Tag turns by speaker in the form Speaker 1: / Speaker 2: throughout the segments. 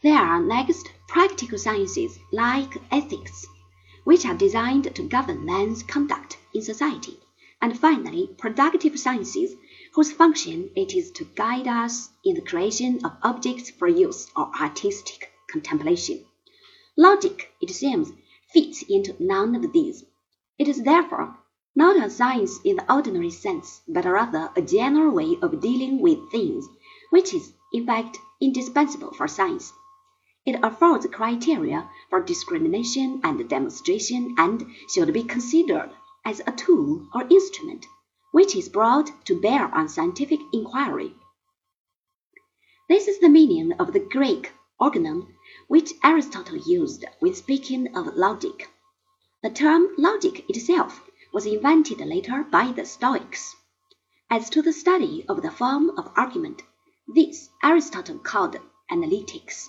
Speaker 1: There are next practical sciences like ethics, which are designed to govern man's conduct in society, and finally productive sciences, whose function it is to guide us in the creation of objects for use or artistic contemplation. Logic, it seems, fits into none of these. It is therefore not a science in the ordinary sense, but rather a general way of dealing with things, which is, in fact, indispensable for science. It affords criteria for discrimination and demonstration, and should be considered as a tool or instrument which is brought to bear on scientific inquiry. This is the meaning of the Greek organon which Aristotle used when speaking of logic. The term logic itself was invented later by the Stoics. As to the study of the form of argument, this Aristotle called analytics,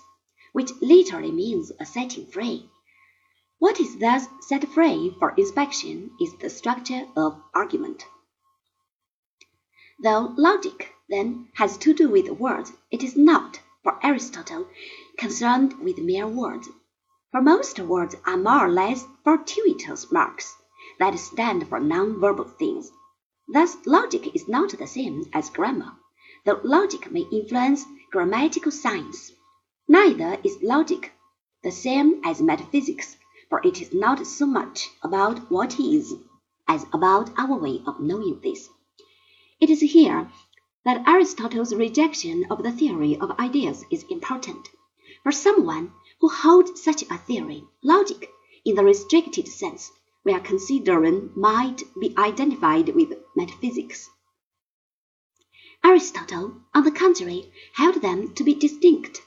Speaker 1: which literally means a setting free. What is thus set free for inspection is the structure of argument. Though logic, then, has to do with words, it is not, for Aristotle, concerned with mere words. For most words are more or less fortuitous marks that stand for non-verbal things. Thus logic is not the same as grammar, though logic may influence grammatical science. Neither is logic the same as metaphysics, for it is not so much about what is as about our way of knowing this. It is here that Aristotle's rejection of the theory of ideas is important. For someone who holds such a theory, logic, in the restricted sense, we are considering might be identified with metaphysics. Aristotle, on the contrary, held them to be distinct.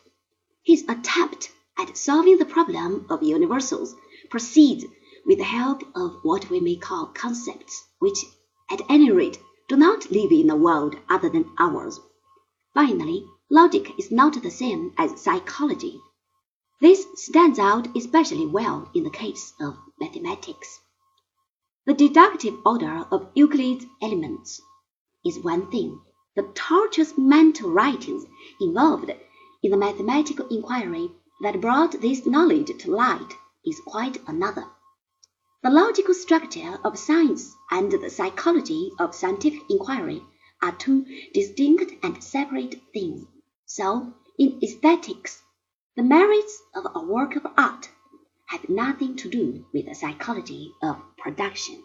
Speaker 1: His attempt at solving the problem of universals proceeds with the help of what we may call concepts, which, at any rate, do not live in a world other than ours. Finally, logic is not the same as psychology. This stands out especially well in the case of mathematics. The deductive order of Euclid's elements is one thing. The tortuous mental writings involved in the mathematical inquiry that brought this knowledge to light is quite another. The logical structure of science and the psychology of scientific inquiry are two distinct and separate things. So, in aesthetics, the merits of a work of art have nothing to do with the psychology of production.